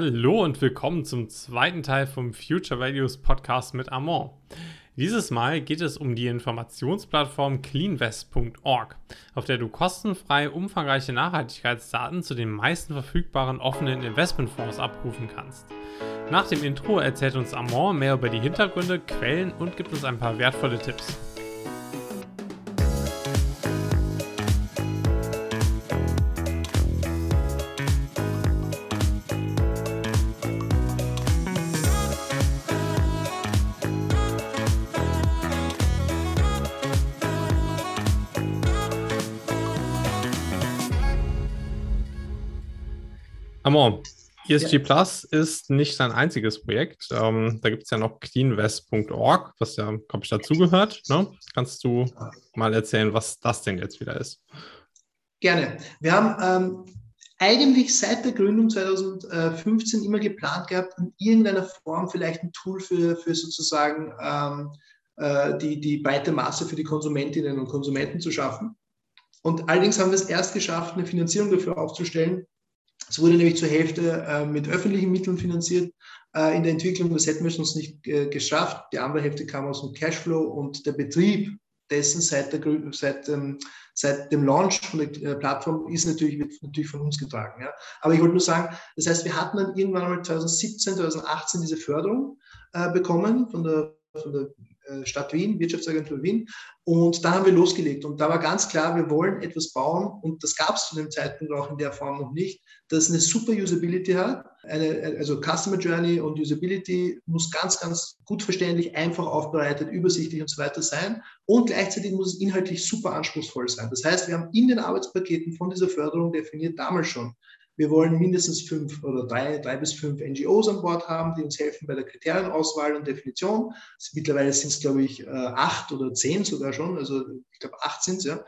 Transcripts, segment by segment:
Hallo und willkommen zum zweiten Teil vom Future Values Podcast mit Amon. Dieses Mal geht es um die Informationsplattform cleanvest.org, auf der du kostenfrei umfangreiche Nachhaltigkeitsdaten zu den meisten verfügbaren offenen Investmentfonds abrufen kannst. Nach dem Intro erzählt uns Amon mehr über die Hintergründe, Quellen und gibt uns ein paar wertvolle Tipps. Amon, ESG ja. Plus ist nicht sein einziges Projekt. Ähm, da gibt es ja noch cleanvest.org, was ja, glaube ich, dazugehört. Ne? Kannst du mal erzählen, was das denn jetzt wieder ist? Gerne. Wir haben ähm, eigentlich seit der Gründung 2015 immer geplant gehabt, in irgendeiner Form vielleicht ein Tool für, für sozusagen ähm, äh, die, die breite Masse für die Konsumentinnen und Konsumenten zu schaffen. Und allerdings haben wir es erst geschafft, eine Finanzierung dafür aufzustellen, es wurde nämlich zur Hälfte äh, mit öffentlichen Mitteln finanziert äh, in der Entwicklung. Das hätten wir sonst nicht äh, geschafft. Die andere Hälfte kam aus dem Cashflow und der Betrieb dessen seit, der, seit, ähm, seit dem Launch von der äh, Plattform ist natürlich, wird natürlich von uns getragen. Ja. Aber ich wollte nur sagen, das heißt, wir hatten dann irgendwann mal 2017, 2018 diese Förderung äh, bekommen von der, von der Stadt Wien, Wirtschaftsagentur Wien. Und da haben wir losgelegt. Und da war ganz klar, wir wollen etwas bauen. Und das gab es zu dem Zeitpunkt auch in der Form noch nicht, das eine super Usability hat. Eine, also Customer Journey und Usability muss ganz, ganz gut verständlich, einfach aufbereitet, übersichtlich und so weiter sein. Und gleichzeitig muss es inhaltlich super anspruchsvoll sein. Das heißt, wir haben in den Arbeitspaketen von dieser Förderung definiert damals schon, wir wollen mindestens fünf oder drei, drei bis fünf NGOs an Bord haben, die uns helfen bei der Kriterienauswahl und Definition. Mittlerweile sind es, glaube ich, äh, acht oder zehn sogar schon. Also ich glaube, acht sind es, ja.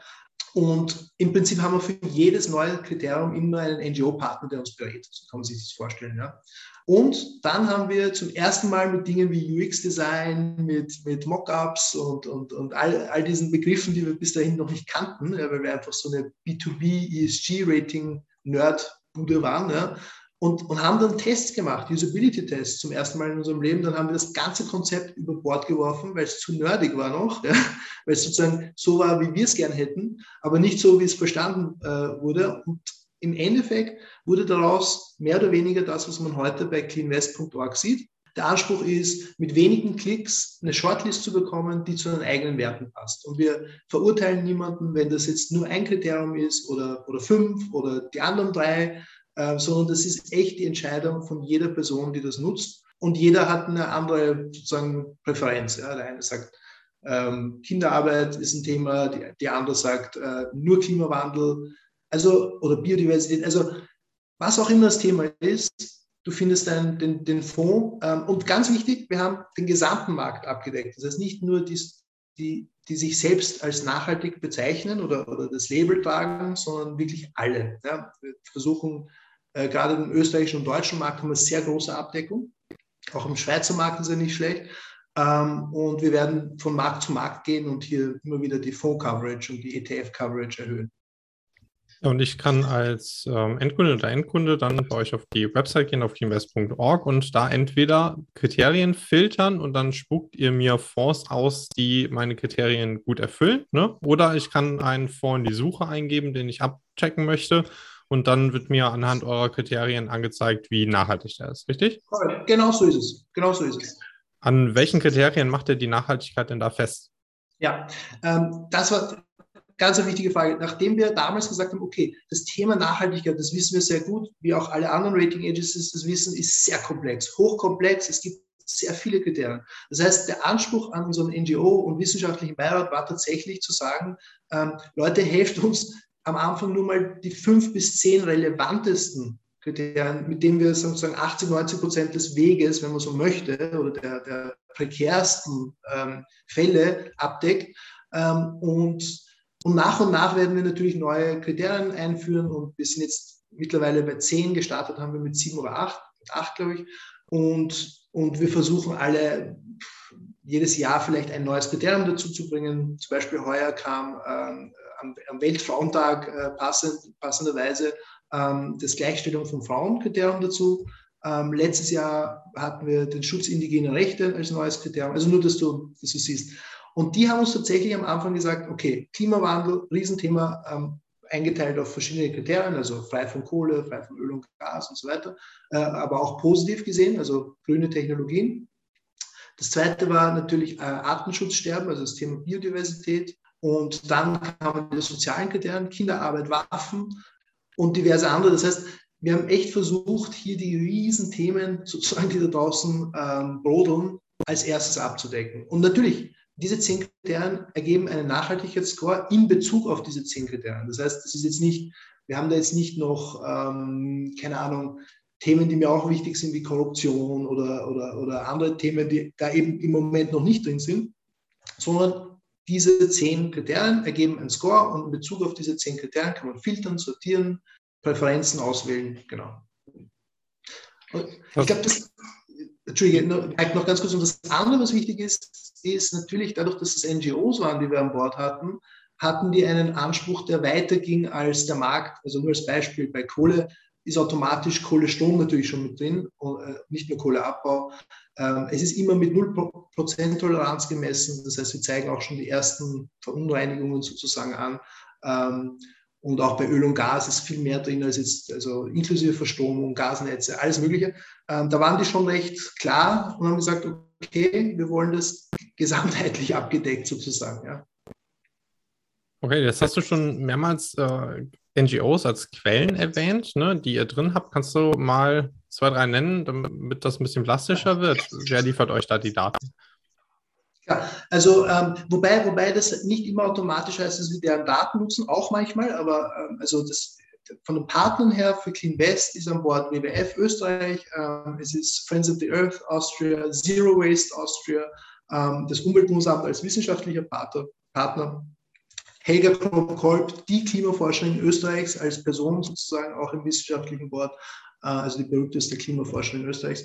Und im Prinzip haben wir für jedes neue Kriterium immer einen NGO-Partner, der uns berät. So kann man sich das vorstellen. Ja. Und dann haben wir zum ersten Mal mit Dingen wie UX-Design, mit, mit Mockups und, und, und all, all diesen Begriffen, die wir bis dahin noch nicht kannten, weil wir einfach so eine B2B-ESG-Rating-Nerd Bude waren, ja, und, und haben dann Tests gemacht, Usability-Tests zum ersten Mal in unserem Leben. Dann haben wir das ganze Konzept über Bord geworfen, weil es zu nerdig war noch, ja, weil es sozusagen so war, wie wir es gern hätten, aber nicht so, wie es verstanden äh, wurde. Und im Endeffekt wurde daraus mehr oder weniger das, was man heute bei cleanwest.org sieht. Der Anspruch ist, mit wenigen Klicks eine Shortlist zu bekommen, die zu den eigenen Werten passt. Und wir verurteilen niemanden, wenn das jetzt nur ein Kriterium ist oder, oder fünf oder die anderen drei, äh, sondern das ist echt die Entscheidung von jeder Person, die das nutzt. Und jeder hat eine andere sozusagen Präferenz. Ja. Der eine sagt, ähm, Kinderarbeit ist ein Thema, die, die andere sagt äh, nur Klimawandel, also oder Biodiversität. Also was auch immer das Thema ist, du findest dann den, den Fonds. Ähm, und ganz wichtig, wir haben den gesamten Markt abgedeckt. Das heißt nicht nur die, die, die sich selbst als nachhaltig bezeichnen oder, oder das Label tragen, sondern wirklich alle. Ja. Wir versuchen, äh, gerade im österreichischen und deutschen Markt haben wir sehr große Abdeckung. Auch im Schweizer Markt ist er nicht schlecht. Ähm, und wir werden von Markt zu Markt gehen und hier immer wieder die Fonds-Coverage und die ETF-Coverage erhöhen. Und ich kann als ähm, Endkunde oder Endkunde dann bei euch auf die Website gehen, auf invest.org und da entweder Kriterien filtern und dann spuckt ihr mir Fonds aus, die meine Kriterien gut erfüllen. Ne? Oder ich kann einen Fonds in die Suche eingeben, den ich abchecken möchte. Und dann wird mir anhand eurer Kriterien angezeigt, wie nachhaltig der ist, richtig? Genau so ist es. Genau so ist es. An welchen Kriterien macht ihr die Nachhaltigkeit denn da fest? Ja, ähm, das war ganz eine wichtige Frage. Nachdem wir damals gesagt haben, okay, das Thema Nachhaltigkeit, das wissen wir sehr gut, wie auch alle anderen Rating Agencies das wissen, ist sehr komplex, hochkomplex. Es gibt sehr viele Kriterien. Das heißt, der Anspruch an unseren NGO und wissenschaftlichen Beirat war tatsächlich zu sagen, ähm, Leute, helft uns am Anfang nur mal die fünf bis zehn relevantesten Kriterien, mit denen wir sozusagen 80, 90 Prozent des Weges, wenn man so möchte, oder der, der prekärsten ähm, Fälle abdeckt. Ähm, und und nach und nach werden wir natürlich neue Kriterien einführen und wir sind jetzt mittlerweile bei zehn gestartet, haben wir mit sieben oder acht, mit acht glaube ich. Und, und wir versuchen alle jedes Jahr vielleicht ein neues Kriterium dazu zu bringen. Zum Beispiel heuer kam ähm, am, Weltfrauentag äh, passend, passenderweise ähm, das Gleichstellung von Frauenkriterium dazu. Ähm, letztes Jahr hatten wir den Schutz indigener Rechte als neues Kriterium. Also nur, dass du, dass du siehst. Und die haben uns tatsächlich am Anfang gesagt, okay, Klimawandel, Riesenthema, ähm, eingeteilt auf verschiedene Kriterien, also frei von Kohle, frei von Öl und Gas und so weiter, äh, aber auch positiv gesehen, also grüne Technologien. Das zweite war natürlich äh, Artenschutzsterben, also das Thema Biodiversität. Und dann kamen die sozialen Kriterien, Kinderarbeit, Waffen und diverse andere. Das heißt, wir haben echt versucht, hier die Riesenthemen sozusagen, die da draußen ähm, brodeln, als erstes abzudecken. Und natürlich, diese zehn Kriterien ergeben einen Nachhaltigkeitsscore in Bezug auf diese zehn Kriterien. Das heißt, das ist jetzt nicht, wir haben da jetzt nicht noch, ähm, keine Ahnung, Themen, die mir auch wichtig sind, wie Korruption oder, oder, oder andere Themen, die da eben im Moment noch nicht drin sind, sondern diese zehn Kriterien ergeben einen Score und in Bezug auf diese zehn Kriterien kann man filtern, sortieren, Präferenzen auswählen. Genau. Und ich glaube, das, Entschuldige, noch ganz kurz. Und das andere, was wichtig ist, ist natürlich dadurch, dass es NGOs waren, die wir an Bord hatten, hatten die einen Anspruch, der weiter ging als der Markt. Also nur als Beispiel bei Kohle ist automatisch Kohlestrom natürlich schon mit drin, äh, nicht nur Kohleabbau. Ähm, es ist immer mit 0% Toleranz gemessen, das heißt, wir zeigen auch schon die ersten Verunreinigungen sozusagen an. Und auch bei Öl und Gas ist viel mehr drin als jetzt, also inklusive Verstromung, Gasnetze, alles Mögliche. Ähm, da waren die schon recht klar und haben gesagt, okay, wir wollen das gesamtheitlich abgedeckt sozusagen. Ja. Okay, jetzt hast du schon mehrmals äh, NGOs als Quellen erwähnt, ne, die ihr drin habt. Kannst du mal zwei, drei nennen, damit das ein bisschen plastischer wird? Wer liefert euch da die Daten? Ja, also ähm, wobei, wobei das nicht immer automatisch heißt, dass wir deren Daten nutzen, auch manchmal, aber ähm, also das von den Partnern her für Clean West ist an Bord WWF Österreich, ähm, es ist Friends of the Earth Austria, Zero Waste Austria, ähm, das Umweltbundesamt als wissenschaftlicher Partner, Partner Helga Kolb, die Klimaforscherin Österreichs als Person sozusagen auch im wissenschaftlichen Board, äh, also die berühmteste Klimaforscherin Österreichs.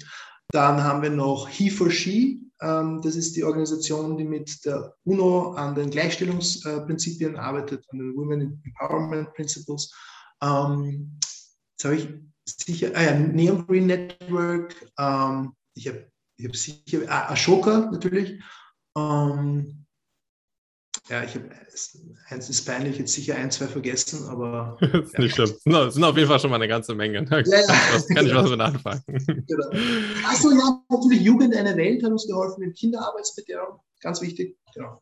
Dann haben wir noch He for She, das ist die Organisation, die mit der UNO an den Gleichstellungsprinzipien arbeitet, an den Women Empowerment Principles. Ähm, jetzt habe ich sicher, ah ja, Neon Green Network, ähm, ich habe ich hab sicher, ah, Ashoka natürlich. Ähm, ja, ich habe, eins ist peinlich, jetzt sicher ein, zwei vergessen, aber. das ist ja. nicht schlimm. Es sind auf jeden Fall schon mal eine ganze Menge. Da ja, ja. kann ich was mit anfangen. Genau. Achso, ja, natürlich Jugend eine Welt hat uns geholfen mit Kinderarbeitsbeteiligung, ganz wichtig. Genau.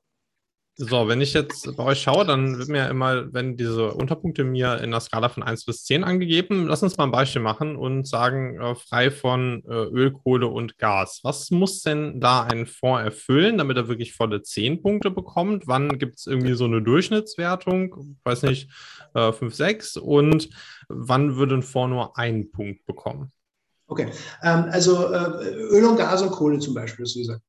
So, wenn ich jetzt bei euch schaue, dann wird mir immer, wenn diese Unterpunkte mir in der Skala von 1 bis 10 angegeben, lass uns mal ein Beispiel machen und sagen, äh, frei von äh, Öl, Kohle und Gas. Was muss denn da ein Fonds erfüllen, damit er wirklich volle 10 Punkte bekommt? Wann gibt es irgendwie so eine Durchschnittswertung? Weiß nicht, äh, 5, 6 und wann würde ein Fonds nur einen Punkt bekommen? Okay, ähm, also äh, Öl und Gas und Kohle zum Beispiel, hast du gesagt.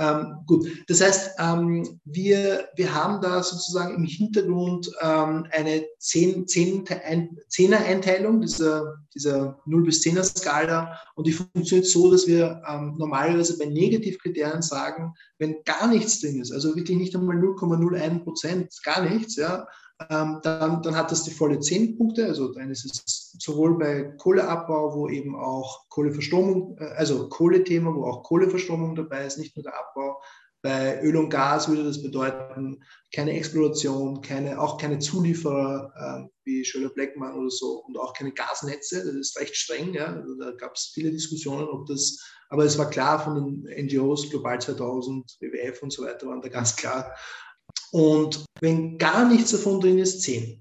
Ähm, gut, das heißt, ähm, wir, wir haben da sozusagen im Hintergrund ähm, eine 10, 10, 10er Einteilung dieser, dieser 0 bis 10er Skala und die funktioniert so, dass wir ähm, normalerweise bei Negativkriterien sagen, wenn gar nichts drin ist, also wirklich nicht einmal 0,01 Prozent, gar nichts, ja, dann, dann hat das die volle 10 Punkte. Also dann ist es sowohl bei Kohleabbau, wo eben auch Kohleverstromung, äh, also Kohlethema, wo auch Kohleverstromung dabei ist, nicht nur der Abbau. Bei Öl und Gas würde das bedeuten, keine Exploration, keine, auch keine Zulieferer äh, wie Schöller Blackman oder so und auch keine Gasnetze. Das ist recht streng. Ja? Also da gab es viele Diskussionen, ob das, aber es war klar von den NGOs, Global 2000, WWF und so weiter, waren da ganz klar, und wenn gar nichts davon drin ist, 10.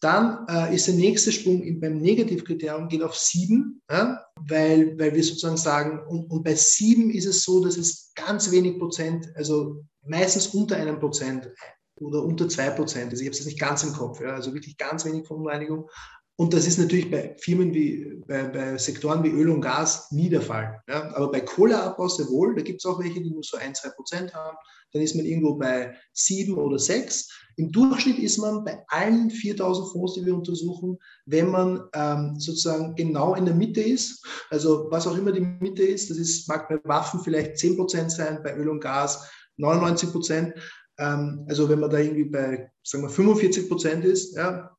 Dann äh, ist der nächste Sprung in, beim Negativkriterium geht auf 7, ja, weil, weil wir sozusagen sagen, und, und bei 7 ist es so, dass es ganz wenig Prozent, also meistens unter einem Prozent oder unter zwei Prozent, also ich habe es nicht ganz im Kopf, ja, also wirklich ganz wenig Verunreinigung. Und das ist natürlich bei Firmen wie, bei, bei Sektoren wie Öl und Gas nie der Fall. Ja. Aber bei Kohleabbau sehr wohl, da gibt es auch welche, die nur so ein, zwei Prozent haben dann ist man irgendwo bei sieben oder sechs. Im Durchschnitt ist man bei allen 4000 Fonds, die wir untersuchen, wenn man ähm, sozusagen genau in der Mitte ist, also was auch immer die Mitte ist, das ist, mag bei Waffen vielleicht 10 Prozent sein, bei Öl und Gas 99 Prozent. Ähm, also wenn man da irgendwie bei, sagen wir, 45 Prozent ist, ja,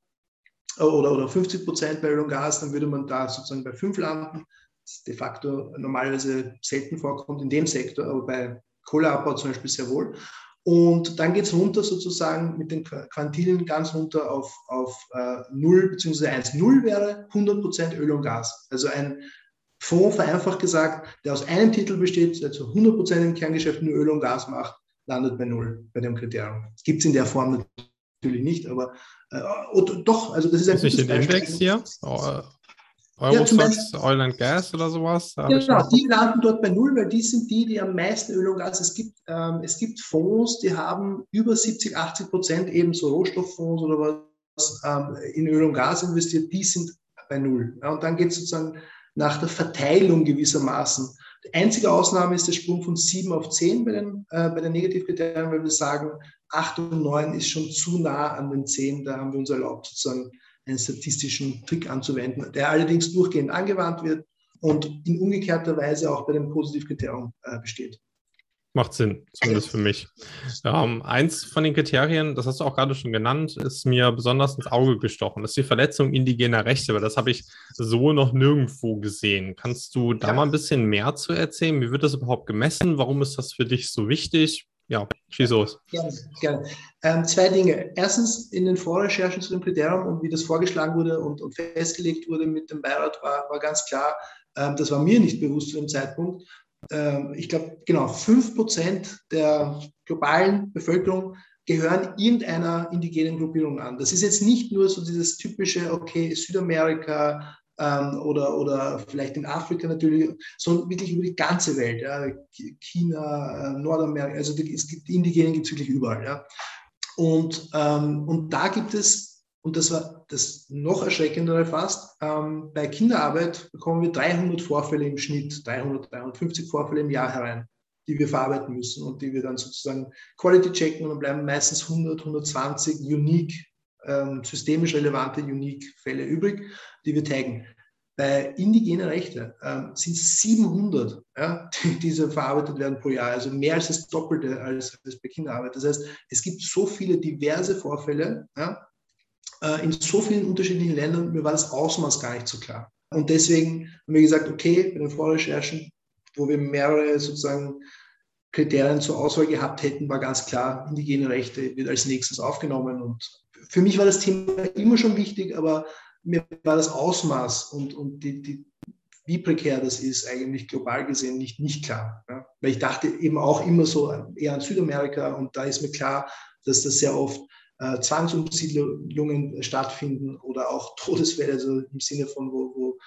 oder, oder 50 Prozent bei Öl und Gas, dann würde man da sozusagen bei 5 landen. de facto normalerweise selten vorkommt in dem Sektor, aber bei Kohleabbau zum Beispiel sehr wohl. Und dann geht es runter sozusagen mit den Quantilen ganz runter auf, auf äh, 0 bzw. 1,0 wäre 100% Öl und Gas. Also ein Fonds, vereinfacht gesagt, der aus einem Titel besteht, der zu 100% im Kerngeschäft nur Öl und Gas macht, landet bei Null bei dem Kriterium. Das gibt es in der Form natürlich nicht, aber äh, doch, also das ist ein ist nicht den Index hier? Oh, Eurostox, ja, Oil and Gas oder sowas? Ja, genau, die landen dort bei Null, weil die sind die, die am meisten Öl und Gas, es gibt, ähm, es gibt Fonds, die haben über 70, 80 Prozent eben so Rohstofffonds oder was ähm, in Öl und Gas investiert, die sind bei Null. Ja, und dann geht es sozusagen nach der Verteilung gewissermaßen. Die einzige Ausnahme ist der Sprung von 7 auf 10 bei den, äh, bei den Negativkriterien, weil wir sagen, 8 und 9 ist schon zu nah an den 10, da haben wir uns erlaubt, sozusagen einen statistischen Trick anzuwenden, der allerdings durchgehend angewandt wird und in umgekehrter Weise auch bei dem Positivkriterium äh, besteht. Macht Sinn, zumindest für mich. Ähm, eins von den Kriterien, das hast du auch gerade schon genannt, ist mir besonders ins Auge gestochen. Das ist die Verletzung indigener Rechte, weil das habe ich so noch nirgendwo gesehen. Kannst du da ja. mal ein bisschen mehr zu erzählen? Wie wird das überhaupt gemessen? Warum ist das für dich so wichtig? Ja, schieß los. Gerne, gerne. Ähm, zwei Dinge. Erstens, in den Vorrecherchen zu dem Kriterium und wie das vorgeschlagen wurde und, und festgelegt wurde mit dem Beirat, war, war ganz klar, ähm, das war mir nicht bewusst zu dem Zeitpunkt, ähm, ich glaube, genau, 5% der globalen Bevölkerung gehören irgendeiner indigenen Gruppierung an. Das ist jetzt nicht nur so dieses typische, okay, Südamerika ähm, oder, oder vielleicht in Afrika natürlich, sondern wirklich über die ganze Welt. Ja. China, äh, Nordamerika, also die, es gibt, Indigenen gibt es wirklich überall. Ja. Und, ähm, und da gibt es und das war das noch erschreckendere fast. Ähm, bei Kinderarbeit bekommen wir 300 Vorfälle im Schnitt, 300, 350 Vorfälle im Jahr herein, die wir verarbeiten müssen und die wir dann sozusagen Quality checken und dann bleiben meistens 100, 120 unique, ähm, systemisch relevante unique Fälle übrig, die wir taggen. Bei indigene Rechte ähm, sind es 700, ja, die, die verarbeitet werden pro Jahr, also mehr als das Doppelte als, als bei Kinderarbeit. Das heißt, es gibt so viele diverse Vorfälle, ja, äh, in so vielen unterschiedlichen Ländern, mir war das Ausmaß gar nicht so klar. Und deswegen haben wir gesagt, okay, bei den Vorrecherchen, wo wir mehrere sozusagen Kriterien zur Auswahl gehabt hätten, war ganz klar, indigene Rechte wird als nächstes aufgenommen. Und für mich war das Thema immer schon wichtig, aber mir war das Ausmaß und, und die, die, wie prekär das ist, eigentlich global gesehen nicht, nicht klar. Ja? Weil ich dachte eben auch immer so eher an Südamerika und da ist mir klar, dass das sehr oft äh, Zwangsumsiedlungen stattfinden oder auch Todesfälle, also im Sinne von, wo, wo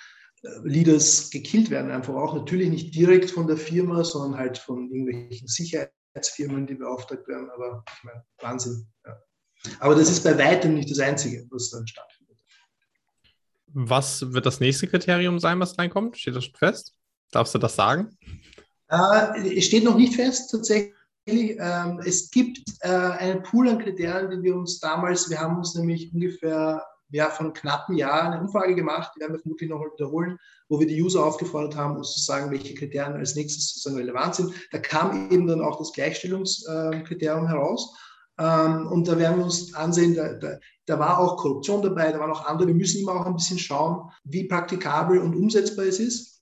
äh, Leaders gekillt werden, einfach auch natürlich nicht direkt von der Firma, sondern halt von irgendwelchen Sicherheitsfirmen, die beauftragt werden. Aber ich meine, Wahnsinn. Ja. Aber das ist bei weitem nicht das Einzige, was dann stattfindet. Was wird das nächste Kriterium sein, was reinkommt? Steht das schon fest? Darfst du das sagen? Äh, es steht noch nicht fest, tatsächlich. Ähm, es gibt äh, einen Pool an Kriterien, die wir uns damals, wir haben uns nämlich ungefähr ja, von knappen Jahr eine Umfrage gemacht, die werden wir vermutlich nochmal wiederholen, wo wir die User aufgefordert haben, uns zu sagen, welche Kriterien als nächstes sozusagen relevant sind. Da kam eben dann auch das Gleichstellungskriterium heraus. Ähm, und da werden wir uns ansehen, da, da, da, war auch Korruption dabei, da waren auch andere. Wir müssen immer auch ein bisschen schauen, wie praktikabel und umsetzbar es ist.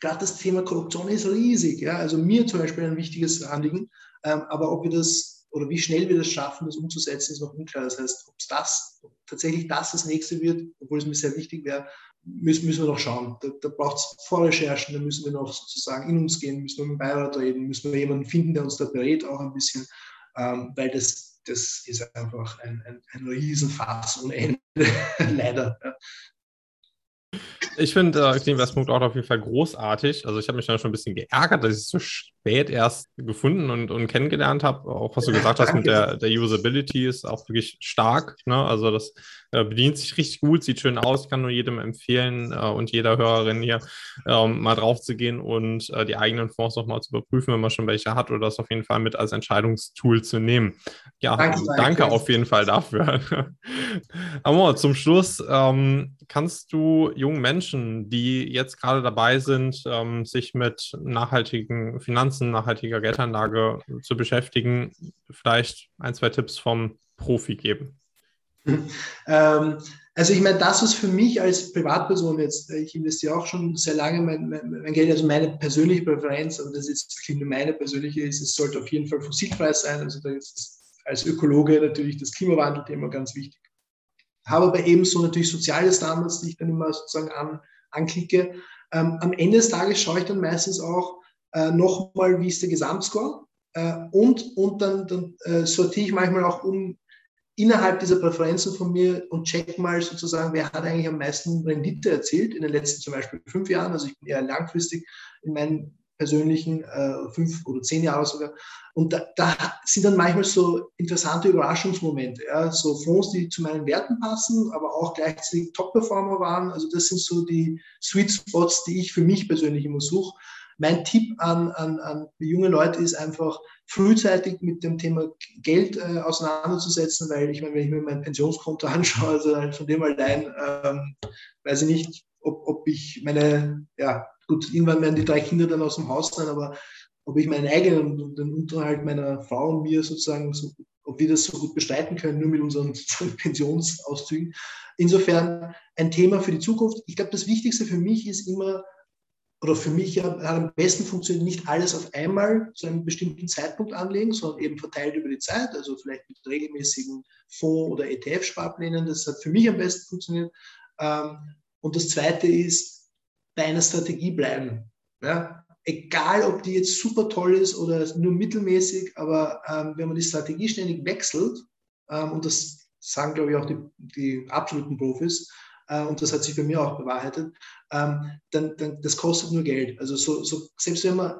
Gerade das Thema Korruption ist riesig. Ja? Also mir zum Beispiel ein wichtiges Anliegen. Ähm, aber ob wir das oder wie schnell wir das schaffen, das umzusetzen, ist noch unklar. Das heißt, ob es das tatsächlich das das nächste wird, obwohl es mir sehr wichtig wäre, müssen, müssen wir noch schauen. Da, da braucht es Vorrecherchen, da müssen wir noch sozusagen in uns gehen, müssen wir mit dem Beirat reden, müssen wir jemanden finden, der uns da berät, auch ein bisschen, ähm, weil das, das ist einfach ein, ein, ein Riesenfass ohne Ende, leider. Ja. Ich finde äh, Clean Westpunkt auch auf jeden Fall großartig. Also ich habe mich dann schon ein bisschen geärgert, dass ich es so spät erst gefunden und, und kennengelernt habe. Auch was du gesagt hast mit der, der Usability ist auch wirklich stark. Ne? Also das äh, bedient sich richtig gut, sieht schön aus. Ich kann nur jedem empfehlen äh, und jeder Hörerin hier ähm, mal drauf zu gehen und äh, die eigenen Fonds nochmal zu überprüfen, wenn man schon welche hat oder das auf jeden Fall mit als Entscheidungstool zu nehmen. Ja, danke, danke auf jeden Fall dafür. Amor, zum Schluss ähm, kannst du jungen Menschen, die jetzt gerade dabei sind, ähm, sich mit nachhaltigen Finanzen, nachhaltiger Geldanlage zu beschäftigen, vielleicht ein, zwei Tipps vom Profi geben? Ähm, Also ich meine, das, was für mich als Privatperson jetzt, äh, ich investiere auch schon sehr lange mein, mein, mein Geld, also meine persönliche Präferenz, aber das ist jetzt meine persönliche ist, es sollte auf jeden Fall fossilfrei sein. Also da ist als Ökologe natürlich das Klimawandelthema ganz wichtig. Habe aber ebenso natürlich soziale Standards, die ich dann immer sozusagen an, anklicke. Ähm, am Ende des Tages schaue ich dann meistens auch äh, nochmal, wie ist der Gesamtscore. Äh, und, und dann, dann äh, sortiere ich manchmal auch um innerhalb dieser Präferenzen von mir und check mal sozusagen, wer hat eigentlich am meisten Rendite erzielt in den letzten zum Beispiel fünf Jahren. Also ich bin eher langfristig in meinen persönlichen äh, fünf oder zehn Jahre sogar. Und da, da, sind dann manchmal so interessante Überraschungsmomente. Ja? So Fonds, die zu meinen Werten passen, aber auch gleichzeitig Top-Performer waren. Also das sind so die Sweet Spots, die ich für mich persönlich immer suche. Mein Tipp an, an, an junge Leute ist einfach, frühzeitig mit dem Thema Geld äh, auseinanderzusetzen, weil ich meine, wenn ich mir mein Pensionskonto anschaue, also halt von dem allein, ähm, weiß ich nicht, ob, ob ich meine, ja, gut, irgendwann werden die drei Kinder dann aus dem Haus sein, aber ob ich meinen eigenen und den Unterhalt meiner Frau und mir sozusagen, so, ob wir das so gut bestreiten können, nur mit unseren Pensionsauszügen. Insofern ein Thema für die Zukunft. Ich glaube, das Wichtigste für mich ist immer, oder für mich hat am besten funktioniert, nicht alles auf einmal zu einem bestimmten Zeitpunkt anlegen, sondern eben verteilt über die Zeit, also vielleicht mit regelmäßigen Fonds- oder ETF-Sparplänen. Das hat für mich am besten funktioniert. Ähm, und das Zweite ist, bei einer Strategie bleiben. Ja? Egal, ob die jetzt super toll ist oder nur mittelmäßig, aber ähm, wenn man die Strategie ständig wechselt, ähm, und das sagen, glaube ich, auch die, die absoluten Profis, äh, und das hat sich bei mir auch bewahrheitet, ähm, dann, dann das kostet nur Geld. Also so, so, selbst wenn man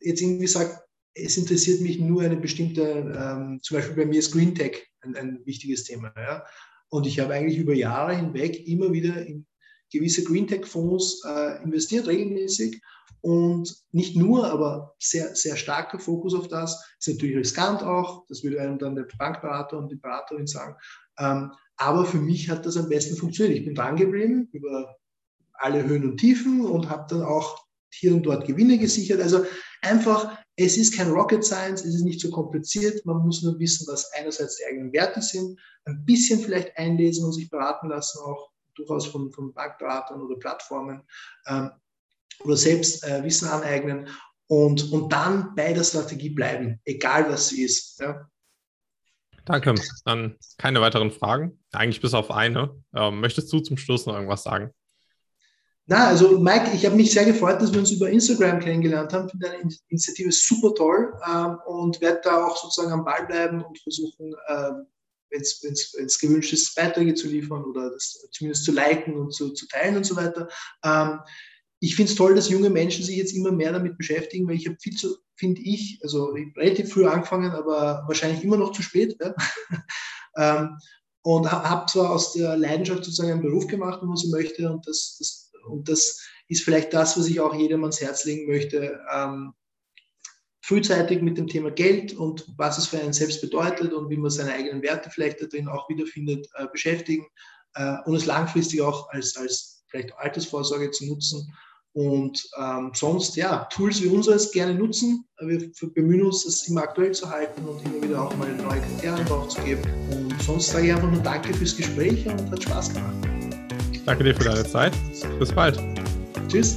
jetzt irgendwie sagt, es interessiert mich nur eine bestimmte, ähm, zum Beispiel bei mir ist Green Tech ein, ein wichtiges Thema. Ja? Und ich habe eigentlich über Jahre hinweg immer wieder in gewisse Green Tech Fonds äh, investiert, regelmäßig. Und nicht nur, aber sehr, sehr starker Fokus auf das. Ist natürlich riskant auch, das würde einem dann der Bankberater und die Beraterin sagen. Ähm, aber für mich hat das am besten funktioniert. Ich bin dran geblieben über alle Höhen und Tiefen und habe dann auch hier und dort Gewinne gesichert. Also einfach, es ist kein Rocket Science, es ist nicht so kompliziert. Man muss nur wissen, was einerseits die eigenen Werte sind, ein bisschen vielleicht einlesen und sich beraten lassen, auch durchaus von, von Bankberatern oder Plattformen ähm, oder selbst äh, Wissen aneignen und, und dann bei der Strategie bleiben, egal was sie ist. Ja. Danke. Dann keine weiteren Fragen. Eigentlich bis auf eine. Ähm, möchtest du zum Schluss noch irgendwas sagen? Na, also Mike, ich habe mich sehr gefreut, dass wir uns über Instagram kennengelernt haben. Ich finde deine Initiative super toll ähm, und werde da auch sozusagen am Ball bleiben und versuchen, ähm, wenn es gewünscht ist, Beiträge zu liefern oder das zumindest zu liken und zu, zu teilen und so weiter. Ähm, ich finde es toll, dass junge Menschen sich jetzt immer mehr damit beschäftigen, weil ich habe viel zu, finde ich, also ich relativ früh angefangen, aber wahrscheinlich immer noch zu spät. Ja? und habe zwar aus der Leidenschaft sozusagen einen Beruf gemacht, wenn man so möchte, und das, das, und das ist vielleicht das, was ich auch jedem ans Herz legen möchte. Ähm, frühzeitig mit dem Thema Geld und was es für einen selbst bedeutet und wie man seine eigenen Werte vielleicht darin auch wiederfindet, äh, beschäftigen äh, und es langfristig auch als, als vielleicht Altersvorsorge zu nutzen und ähm, sonst, ja, Tools wie unseres gerne nutzen. Wir bemühen uns, das immer aktuell zu halten und immer wieder auch mal neue Kriterien drauf zu geben. Und sonst sage ich einfach nur Danke fürs Gespräch und hat Spaß gemacht. Danke dir für deine Zeit. Bis bald. Tschüss.